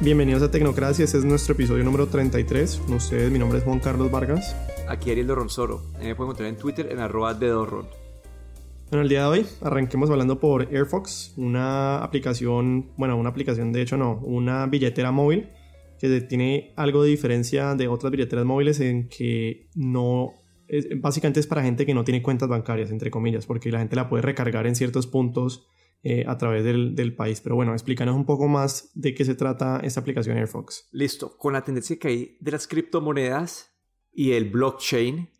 Bienvenidos a Tecnocracia, este es nuestro episodio número 33. Con ustedes, mi nombre es Juan Carlos Vargas. Aquí Ariel Dorronsoro. Me pueden encontrar en Twitter en arroba de Dorron. Bueno, el día de hoy arranquemos hablando por AirFox, una aplicación, bueno, una aplicación de hecho no, una billetera móvil que tiene algo de diferencia de otras billeteras móviles en que no, básicamente es para gente que no tiene cuentas bancarias, entre comillas, porque la gente la puede recargar en ciertos puntos eh, a través del, país. Pero bueno, explícanos un poco más de qué se trata esta aplicación AirFox. Listo, con la tendencia que hay de las criptomonedas y el blockchain,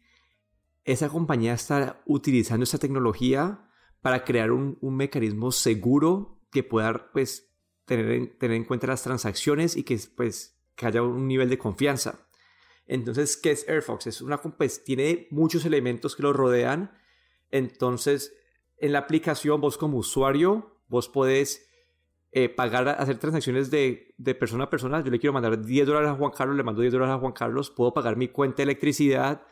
esa compañía está utilizando esta tecnología para crear un, mecanismo seguro que pueda pues, tener, en, tener en cuenta las transacciones y que, pues, que haya un nivel de confianza. Entonces, ¿qué es AirFox? Es una, pues, tiene muchos elementos que lo rodean. Entonces, en la aplicación vos como usuario, vos podés eh, pagar, hacer transacciones de, persona a persona. Yo le quiero mandar 10 dólares a Juan Carlos, le mando 10 dólares a Juan Carlos, puedo pagar mi cuenta de electricidad,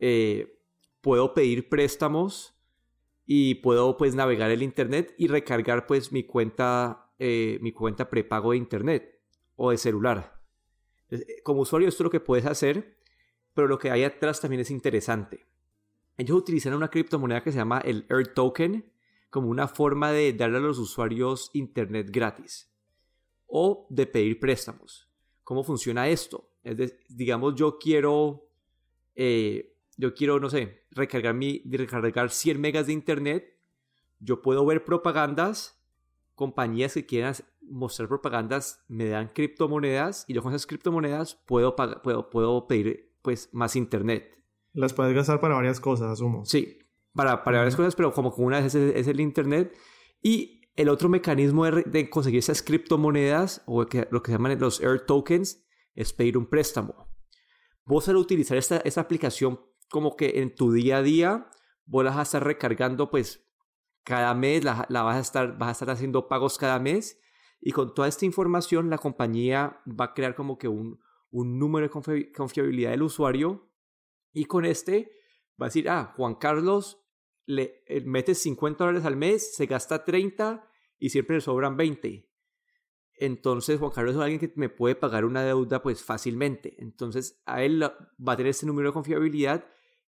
eh, puedo pedir préstamos y puedo pues navegar el internet y recargar pues mi cuenta, eh, mi cuenta prepago de internet o de celular. Como usuario esto es lo que puedes hacer, pero lo que hay atrás también es interesante. Ellos utilizan una criptomoneda que se llama el Air Token como una forma de darle a los usuarios internet gratis o de pedir préstamos. ¿Cómo funciona esto? Es digamos, yo quiero, eh, yo quiero, no sé, recargar, mi, recargar 100 megas de internet. Yo puedo ver propagandas, compañías que quieran mostrar propagandas me dan criptomonedas y yo con esas criptomonedas puedo, puedo, puedo pedir pues, más internet. Las puedes gastar para varias cosas, asumo. Sí, para, para varias cosas, pero como una vez es, el Internet. Y el otro mecanismo de, conseguir esas criptomonedas, o lo que se llaman los Air Tokens, es pedir un préstamo. Vos al utilizar esta, esta aplicación como que en tu día a día, vos la vas a estar recargando pues cada mes, la, la, vas, a estar, vas a estar haciendo pagos cada mes. Y con toda esta información, la compañía va a crear como que un, un número de confiabilidad del usuario y con este va a decir, ah, Juan Carlos le eh, mete 50 dólares al mes, se gasta 30 y siempre le sobran 20. Entonces Juan Carlos es alguien que me puede pagar una deuda pues fácilmente. Entonces a él va a tener este número de confiabilidad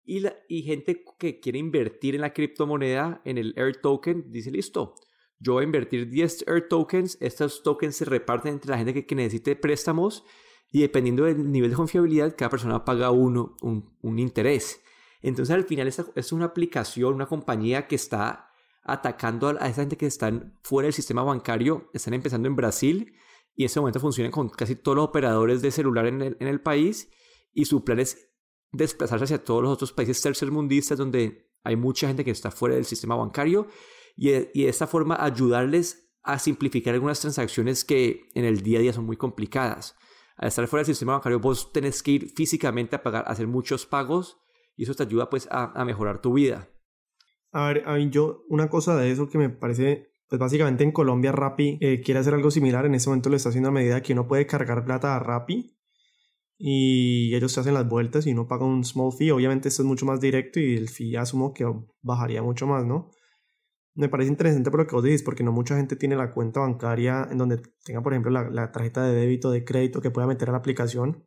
y, la, y gente que quiere invertir en la criptomoneda, en el Air Token, dice listo, yo voy a invertir 10 Air Tokens, estos tokens se reparten entre la gente que necesite préstamos y dependiendo del nivel de confiabilidad, cada persona paga uno, un, interés. Entonces al final esta es una aplicación, una compañía que está atacando a esa gente que están fuera del sistema bancario, están empezando en Brasil y en este momento funcionan con casi todos los operadores de celular en el, en el país y su plan es desplazarse hacia todos los otros países tercermundistas donde hay mucha gente que está fuera del sistema bancario y, y de esta forma ayudarles a simplificar algunas transacciones que en el día a día son muy complicadas al estar fuera del sistema bancario vos tenés que ir físicamente a pagar, a hacer muchos pagos y eso te ayuda pues a, mejorar tu vida. A ver, a yo una cosa de eso que me parece, pues básicamente en Colombia Rappi eh, quiere hacer algo similar, en este momento lo está haciendo a medida que uno puede cargar plata a Rappi y ellos te hacen las vueltas y uno paga un small fee, obviamente esto es mucho más directo y el fee asumo que bajaría mucho más, ¿no? Me parece interesante por lo que vos dices, porque no mucha gente tiene la cuenta bancaria en donde tenga, por ejemplo, la, tarjeta de débito, de crédito que pueda meter a la aplicación.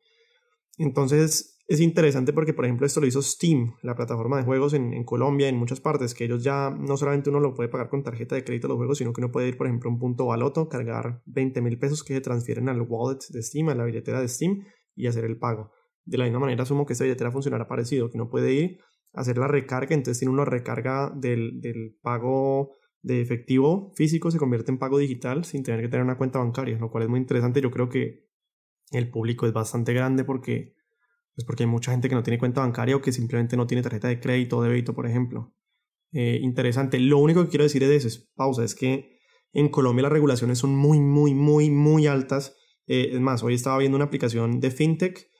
Entonces, es interesante porque, por ejemplo, esto lo hizo Steam, la plataforma de juegos en, en, Colombia, en muchas partes, que ellos ya no solamente uno lo puede pagar con tarjeta de crédito los juegos, sino que uno puede ir, por ejemplo, a un punto baloto, cargar 20 mil pesos que se transfieren al wallet de Steam, a la billetera de Steam, y hacer el pago. De la misma manera, asumo que esta billetera funcionará parecido, que uno puede ir hacer la recarga, entonces tiene una recarga del, del pago de efectivo físico se convierte en pago digital sin tener que tener una cuenta bancaria, lo cual es muy interesante. Yo creo que el público es bastante grande porque, pues porque hay mucha gente que no tiene cuenta bancaria o que simplemente no tiene tarjeta de crédito o débito, por ejemplo. Eh, interesante. Lo único que quiero decir de eso, es, pausa, es que en Colombia las regulaciones son muy, muy, muy, muy altas. Eh, es más, hoy estaba viendo una aplicación de fintech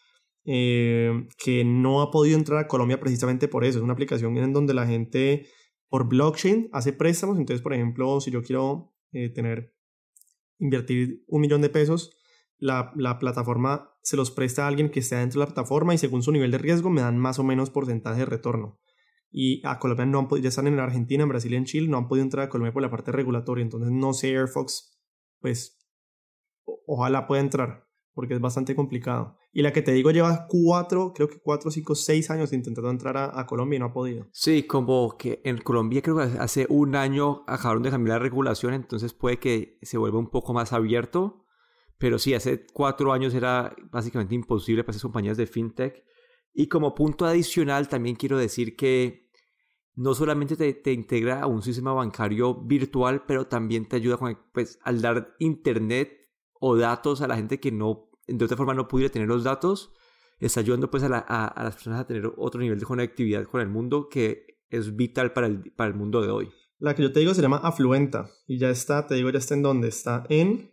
eh, que no ha podido entrar a Colombia precisamente por eso. Es una aplicación en donde la gente por blockchain hace préstamos. Entonces, por ejemplo, si yo quiero eh, tener, invertir un millón de pesos, la, la, plataforma se los presta a alguien que esté dentro de la plataforma y según su nivel de riesgo me dan más o menos porcentaje de retorno. Y a Colombia no han ya están en Argentina, en Brasil y en Chile, no han podido entrar a Colombia por la parte regulatoria. Entonces no sé Airfox, pues ojalá pueda entrar, porque es bastante complicado. Y la que te digo lleva cuatro, creo que cuatro, cinco, seis años intentando entrar a, Colombia y no ha podido. Sí, como que en Colombia creo que hace un año acabaron de cambiar la regulación, entonces puede que se vuelva un poco más abierto. Pero sí, hace cuatro años era básicamente imposible para esas compañías de fintech. Y como punto adicional, también quiero decir que no solamente te, te, integra a un sistema bancario virtual, pero también te ayuda con, pues, al dar internet o datos a la gente que no, de otra forma no pudiera tener los datos, está ayudando pues a, a, las personas a tener otro nivel de conectividad con el mundo que es vital para el, para el mundo de hoy. La que yo te digo se llama Afluenta y ya está, te digo ya está en dónde, está en...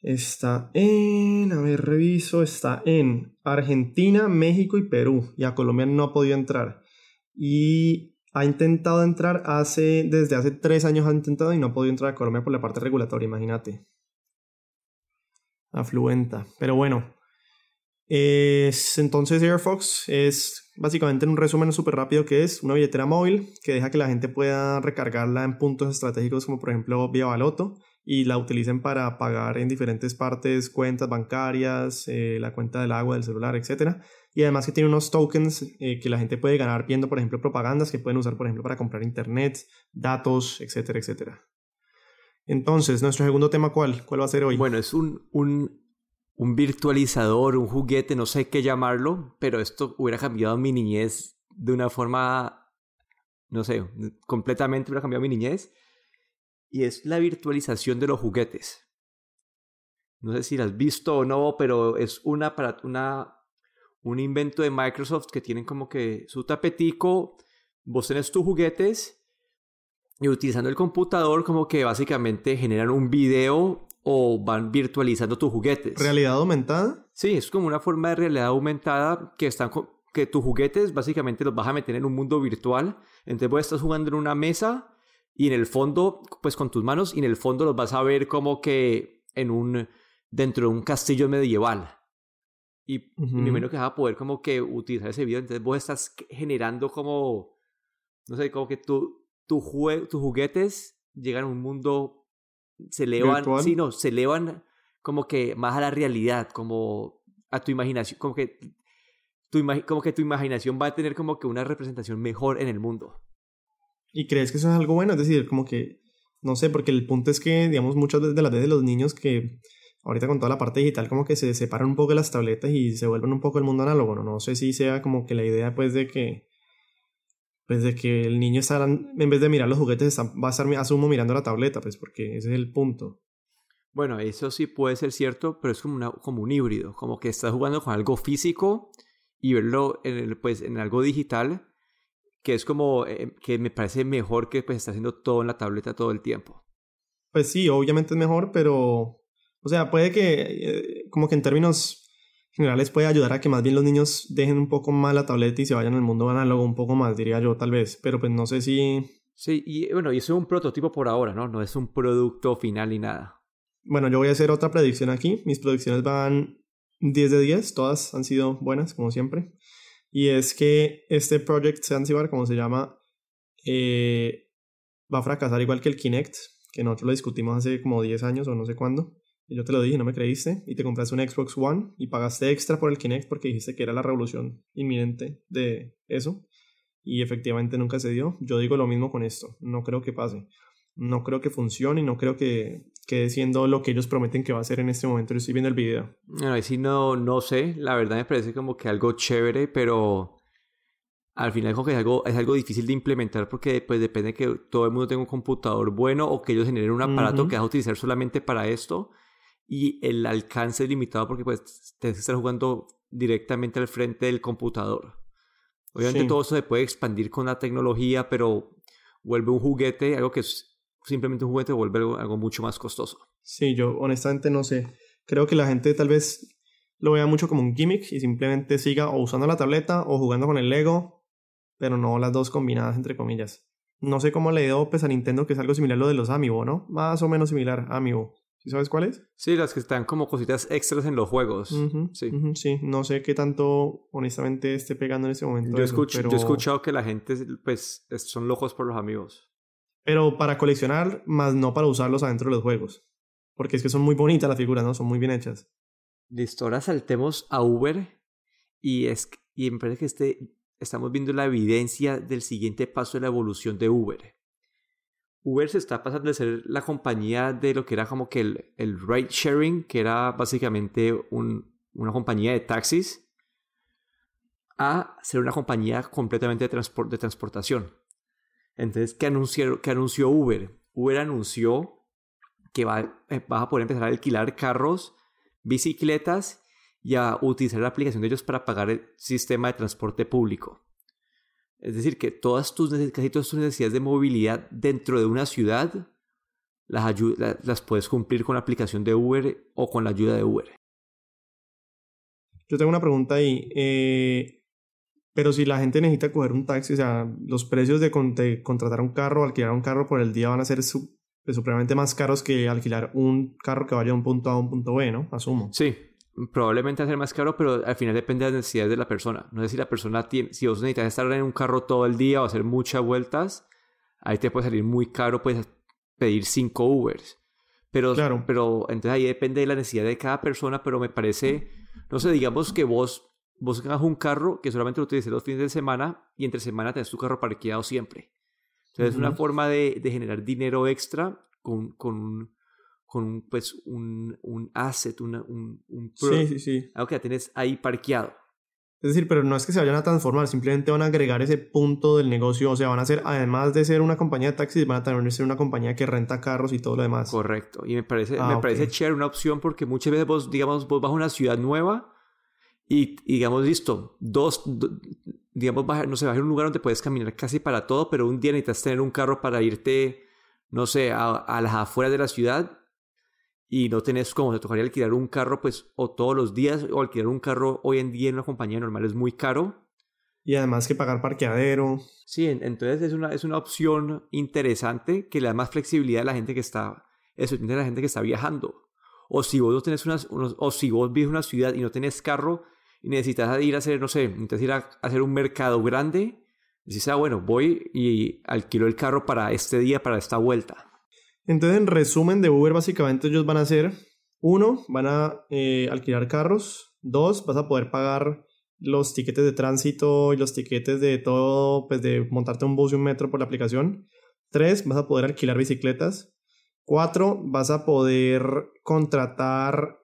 Está en, a ver, reviso, está en Argentina, México y Perú y a Colombia no ha podido entrar y ha intentado entrar hace, desde hace tres años ha intentado y no ha podido entrar a Colombia por la parte regulatoria, imagínate. Afluenta. Pero bueno, es, entonces AirFox es básicamente en un resumen súper rápido que es una billetera móvil que deja que la gente pueda recargarla en puntos estratégicos como por ejemplo vía Baloto y la utilicen para pagar en diferentes partes cuentas bancarias, eh, la cuenta del agua, del celular, etc. Y además que tiene unos tokens eh, que la gente puede ganar viendo, por ejemplo, propagandas que pueden usar, por ejemplo, para comprar internet, datos, etcétera, etcétera. Entonces, nuestro segundo tema, ¿cuál? ¿Cuál va a ser hoy? Bueno, es un, un, un virtualizador, un juguete, no sé qué llamarlo, pero esto hubiera cambiado mi niñez de una forma, no sé, completamente hubiera cambiado mi niñez y es la virtualización de los juguetes. No sé si la has visto o no, pero es una para una un invento de Microsoft que tienen como que su tapetico, vos tenés tus juguetes y utilizando el computador como que básicamente generan un video o van virtualizando tus juguetes. ¿Realidad aumentada? Sí, es como una forma de realidad aumentada que están que tus juguetes básicamente los vas a meter en un mundo virtual. Entonces vos estás jugando en una mesa y en el fondo, pues con tus manos, y en el fondo los vas a ver como que en un, dentro de un castillo medieval. Y primero que vas a poder como que utilizar ese video, entonces vos estás generando como, no sé, como que tu, tu tus juguetes llegan a un mundo, se elevan, sí, no, se elevan como que más a la realidad, como a tu imaginación, como que tu, como que tu imaginación va a tener como que una representación mejor en el mundo. ¿Y crees que eso es algo bueno? Es decir, como que, no sé, porque el punto es que, digamos, muchas de las veces los niños que ahorita con toda la parte digital como que se separan un poco de las tabletas y se vuelven un poco el mundo análogo, ¿no? No sé si sea como que la idea pues de que pues de que el niño está, en vez de mirar los juguetes va a estar asumo mirando la tableta, pues porque ese es el punto. Bueno, eso sí puede ser cierto, pero es como, una, como un híbrido, como que estás jugando con algo físico y verlo en, el, pues, en algo digital que es como eh, que me parece mejor que pues está haciendo todo en la tableta todo el tiempo. Pues sí, obviamente es mejor, pero o sea, puede que eh, como que en términos generales puede ayudar a que más bien los niños dejen un poco más la tableta y se vayan al mundo análogo un poco más, diría yo tal vez, pero pues no sé si Sí, y bueno, y eso es un prototipo por ahora, ¿no? No es un producto final ni nada. Bueno, yo voy a hacer otra predicción aquí. Mis predicciones van 10 de 10, todas han sido buenas, como siempre y es que este Project Zanzibar, como se llama, eh, va a fracasar igual que el Kinect, que nosotros lo discutimos hace como 10 años o no sé cuándo. Yo te lo dije, no me creíste, y te compraste un Xbox One y pagaste extra por el Kinect porque dijiste que era la revolución inminente de eso. Y efectivamente nunca se dio. Yo digo lo mismo con esto, no creo que pase. No creo que funcione y no creo que quede siendo lo que ellos prometen que va a ser en este momento. Yo estoy viendo el video. Bueno, ahí sí no, no sé. La verdad me parece como que algo chévere, pero al final como que es algo, es algo difícil de implementar porque pues depende que todo el mundo tenga un computador bueno o que ellos generen un aparato que vas a utilizar solamente para esto y el alcance es limitado porque pues tienes que estar jugando directamente al frente del computador. Obviamente todo eso se puede expandir con la tecnología, pero vuelve un juguete, algo que es simplemente un juguete vuelve algo mucho más costoso. Sí, yo honestamente no sé. Creo que la gente tal vez lo vea mucho como un gimmick y simplemente siga o usando la tableta o jugando con el Lego, pero no las dos combinadas entre comillas. No sé cómo le dio pues a Nintendo que es algo similar a lo de los Amiibo, ¿no? Más o menos similar, Amiibo. ¿Sí sabes cuál es? Sí, las que están como cositas extras en los juegos. sí. sí, no sé qué tanto honestamente esté pegando en ese momento. Yo, escucho, yo he escuchado que la gente pues son locos por los amigos pero para coleccionar, más no para usarlos adentro de los juegos. Porque es que son muy bonitas las figuras, ¿no? Son muy bien hechas. Listo, ahora saltemos a Uber y, es, y me parece que este, estamos viendo la evidencia del siguiente paso de la evolución de Uber. Uber se está pasando de ser la compañía de lo que era como que el, ride sharing, que era básicamente un, una compañía de taxis, a ser una compañía completamente de, de transportación. Entonces, ¿qué, anunció, ¿qué anunció Uber? Uber anunció que va, eh, vas a poder empezar a alquilar carros, bicicletas y a utilizar la aplicación de ellos para pagar el sistema de transporte público. Es decir, que todas tus, casi todas tus necesidades de movilidad dentro de una ciudad las, las puedes cumplir con la aplicación de Uber o con la ayuda de Uber. Yo tengo una pregunta ahí. Eh, pero si la gente necesita coger un taxi, o sea, los precios de, contratar un carro, alquilar un carro por el día van a ser supremamente más caros que alquilar un carro que vaya de un punto A a un punto B, ¿no? Asumo. Sí, probablemente va a ser más caro, pero al final depende de las necesidades de la persona. No sé si la persona tiene, si vos necesitas estar en un carro todo el día o hacer muchas vueltas, ahí te puede salir muy caro, puedes pedir cinco Ubers. Pero, claro. pero entonces ahí depende de la necesidad de cada persona, pero me parece, no sé, digamos que vos, vos tengas un carro que solamente lo utilices los fines de semana y entre semana tenés tu carro parqueado siempre. Entonces es una forma de, de, generar dinero extra con, con con pues un, un asset, una, un, un sí, sí, sí. algo que ya tienes ahí parqueado. Es decir, pero no es que se vayan a transformar, simplemente van a agregar ese punto del negocio, o sea, van a ser, además de ser una compañía de taxis, van a también ser una compañía que renta carros y todo lo demás. Correcto, y me parece, ah, me parece chévere una opción porque muchas veces vos, digamos, vos vas a una ciudad nueva y, digamos, listo, dos, digamos, no sé, vas a un lugar donde puedes caminar casi para todo, pero un día necesitas tener un carro para irte, no sé, a, a las afueras de la ciudad y no tenés como te tocaría alquilar un carro pues o todos los días o alquilar un carro hoy en día en una compañía normal es muy caro. Y además que pagar parqueadero. Sí, entonces es una, es una opción interesante que le da más flexibilidad a la gente que está, eso, a la gente que está viajando. O si vos no tenés una, o si vos vives en una ciudad y no tenés carro y necesitas ir a hacer, no sé, necesitas ir a hacer un mercado grande, decís, ah, bueno, voy y alquilo el carro para este día, para esta vuelta. Entonces, en resumen de Uber, básicamente ellos van a hacer, uno, van a eh, alquilar carros, dos, vas a poder pagar los tiquetes de tránsito y los tiquetes de todo, pues de montarte un bus y un metro por la aplicación. Tres, vas a poder alquilar bicicletas. Cuatro, vas a poder contratar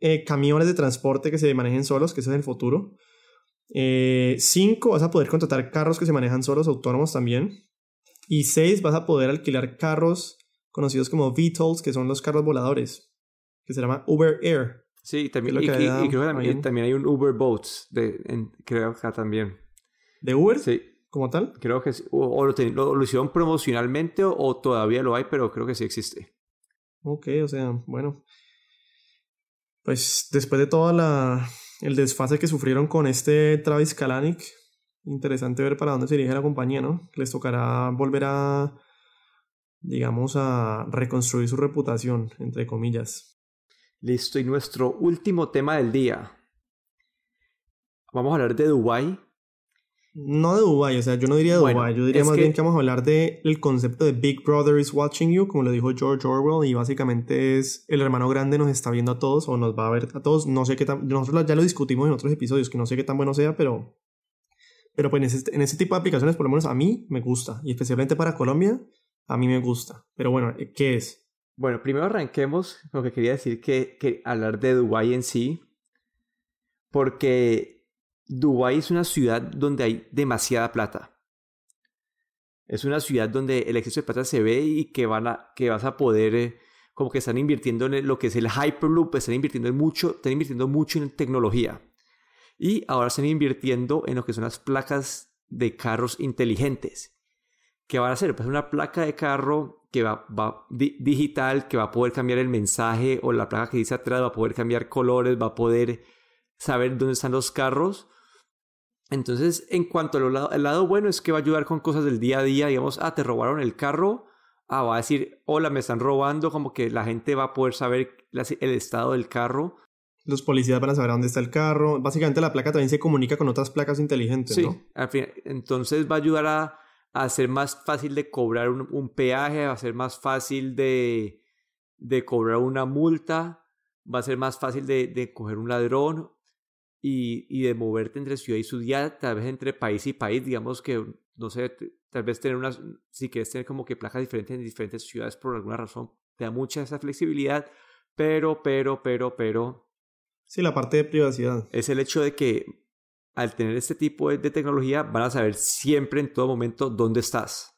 eh, camiones de transporte que se manejen solos, que ese es el futuro. Eh, cinco, vas a poder contratar carros que se manejan solos, autónomos también. Y seis, vas a poder alquilar carros conocidos como VTOLs, que son los carros voladores, que se llama Uber Air. Sí, también, y, creo que también, hay un Uber Boats, de, creo acá también. ¿De Uber? Sí. ¿Como tal? Creo que sí. O, lo, hicieron promocionalmente o, todavía lo hay, pero creo que sí existe. Ok, o sea, bueno. Pues después de todo la, el desfase que sufrieron con este Travis Kalanick, interesante ver para dónde se dirige la compañía, ¿no? Les tocará volver a digamos, a reconstruir su reputación, entre comillas. Listo, y nuestro último tema del día. Vamos a hablar de Dubai. No de Dubai, o sea, yo no diría de Dubai, yo diría más bien que vamos a hablar del el concepto de Big Brother is watching you, como lo dijo George Orwell, y básicamente es el hermano grande nos está viendo a todos o nos va a ver a todos. No sé qué tan, nosotros ya lo discutimos en otros episodios, que no sé qué tan bueno sea, pero, pero pues en ese, en ese tipo de aplicaciones, por lo menos a mí me gusta, y especialmente para Colombia, a mí me gusta. Pero bueno, ¿qué es? Bueno, primero arranquemos lo que quería decir que, que hablar de Dubái en sí, porque Dubái es una ciudad donde hay demasiada plata. Es una ciudad donde el exceso de plata se ve y que, van a, que vas a poder, eh, como que están invirtiendo en lo que es el Hyperloop, están invirtiendo, en mucho, están invirtiendo mucho en tecnología. Y ahora están invirtiendo en lo que son las placas de carros inteligentes. ¿Qué van a hacer? Pues una placa de carro que va, va digital, que va a poder cambiar el mensaje o la placa que dice atrás, va a poder cambiar colores, va a poder saber dónde están los carros. Entonces, en cuanto al lado, el lado bueno es que va a ayudar con cosas del día a día, digamos, ah, te robaron el carro, ah, va a decir, hola, me están robando, como que la gente va a poder saber el estado del carro. Los policías van a saber dónde está el carro. Básicamente la placa también se comunica con otras placas inteligentes, sí, Al fin, entonces va a ayudar a a ser más fácil de cobrar un, peaje, a ser más fácil de, de cobrar una multa, va a ser más fácil de, de coger un ladrón y, y, de moverte entre ciudad y ciudad, tal vez entre país y país, digamos que, no sé, tal vez tener unas, si quieres tener como que placas diferentes en diferentes ciudades por alguna razón, te da mucha esa flexibilidad, pero, pero, pero, pero... Sí, la parte de privacidad. Es el hecho de que al tener este tipo de, de tecnología van a saber siempre en todo momento dónde estás.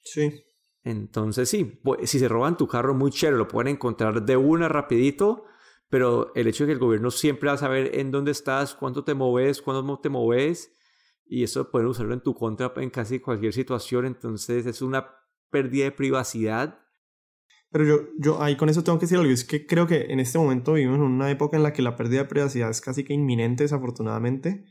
Sí. Entonces sí, si se roban tu carro muy chévere, lo pueden encontrar de una rapidito, pero el hecho de que el gobierno siempre va a saber en dónde estás, cuánto te moves, cuándo te moves, y eso pueden usarlo en tu contra en casi cualquier situación, entonces es una pérdida de privacidad. Pero yo, yo ahí con eso tengo que decir algo, es que creo que en este momento vivimos en una época en la que la pérdida de privacidad es casi que inminente, desafortunadamente.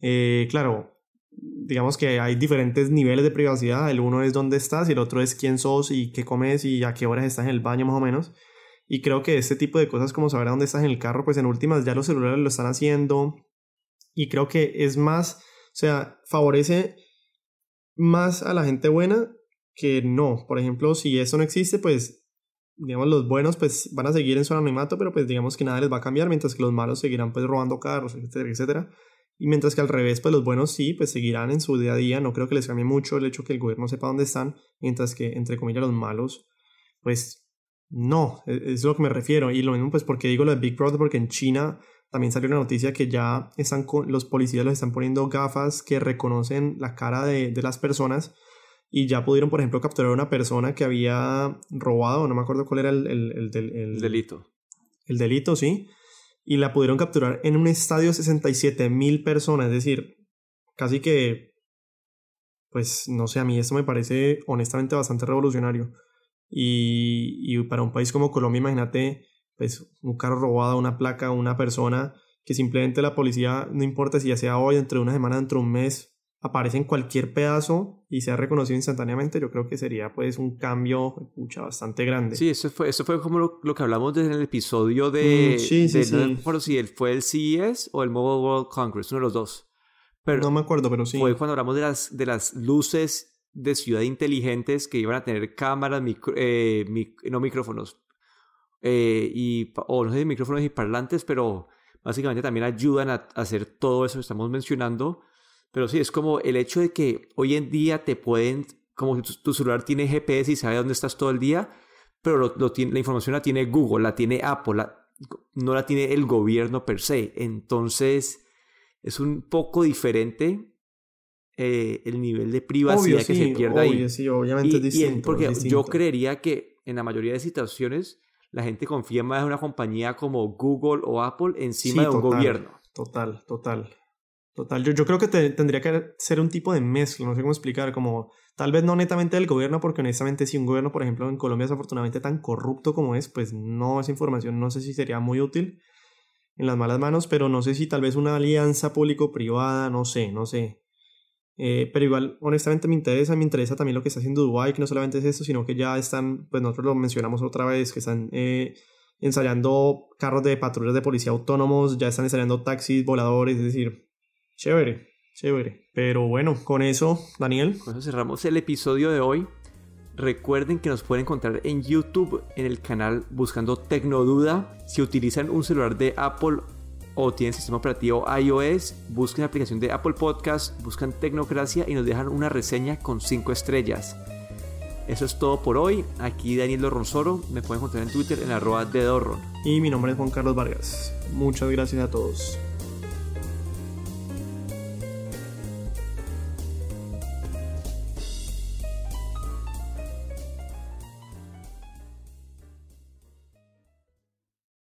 Eh, claro, digamos que hay diferentes niveles de privacidad. El uno es dónde estás y el otro es quién sos y qué comes y a qué horas estás en el baño más o menos. Y creo que este tipo de cosas como saber a dónde estás en el carro, pues en últimas ya los celulares lo están haciendo. Y creo que es más, o sea, favorece más a la gente buena que no. Por ejemplo, si eso no existe, pues digamos los buenos pues van a seguir en su anonimato, pero pues digamos que nada les va a cambiar, mientras que los malos seguirán pues robando carros, etcétera, etcétera. Y mientras que al revés, pues los buenos sí, pues seguirán en su día a día. No creo que les cambie mucho el hecho que el gobierno sepa dónde están, mientras que, entre comillas, los malos, pues no, e-, es lo que me refiero. Y lo mismo, pues, porque digo lo de Big Brother, porque en China también salió una noticia que ya están con, los policías los están poniendo gafas que reconocen la cara de, de las personas y ya pudieron, por ejemplo, capturar a una persona que había robado, no me acuerdo cuál era el, el, el, el delito. El delito, sí y la pudieron capturar en un estadio de 67 mil personas, es decir, casi que, pues no sé, a mí esto me parece honestamente bastante revolucionario. Y, y para un país como Colombia, imagínate, pues un carro robado, una placa, una persona, que simplemente la policía, no importa si ya sea hoy, dentro de una semana, dentro de un mes, aparece en cualquier pedazo y sea reconocido instantáneamente, yo creo que sería pues un cambio pucha, bastante grande. Sí, eso fue, eso fue como lo, que hablamos desde el episodio de... Mm, sí, sí, sí. No me acuerdo si fue el CES o el Mobile World Congress, uno de los dos. Pero no me acuerdo, pero sí. Fue cuando hablamos de las, de las luces de ciudad inteligentes que iban a tener cámaras, eh, no micrófonos, eh, y, o no sé, micrófonos y parlantes, pero básicamente también ayudan a hacer todo eso que estamos mencionando pero sí, es como el hecho de que hoy en día te pueden, como tu, celular tiene GPS y sabe dónde estás todo el día, pero lo, la información la tiene Google, la tiene Apple, no la tiene el gobierno per se. Entonces, es un poco diferente eh, el nivel de privacidad que se pierde ahí. Sí, obviamente es distinto. porque yo creería que en la mayoría de situaciones la gente confía más en una compañía como Google o Apple encima de un gobierno. Total, total. Total, yo, yo creo que tendría que ser un tipo de mezcla, no sé cómo explicar, como tal vez no netamente del gobierno, porque honestamente si un gobierno, por ejemplo, en Colombia es afortunadamente tan corrupto como es, pues no, esa información no sé si sería muy útil en las malas manos, pero no sé si tal vez una alianza público-privada, no sé, no sé. Eh, pero igual, honestamente me interesa, me interesa también lo que está haciendo Dubai, que no solamente es esto, sino que ya están, pues nosotros lo mencionamos otra vez, que están eh, ensayando carros de patrullas de policía autónomos, ya están ensayando taxis, voladores, es decir, Chévere, chévere. Pero bueno, con eso, Daniel. Con eso cerramos el episodio de hoy. Recuerden que nos pueden encontrar en YouTube, en el canal buscando Tecnoduda. Si utilizan un celular de Apple o tienen sistema operativo iOS, busquen la aplicación de Apple Podcast, buscan Tecnocracia y nos dejan una reseña con 5 estrellas. Eso es todo por hoy. Aquí Daniel Dorronsoro. Me pueden encontrar en Twitter en arroba de Y mi nombre es Juan Carlos Vargas. Muchas gracias a todos.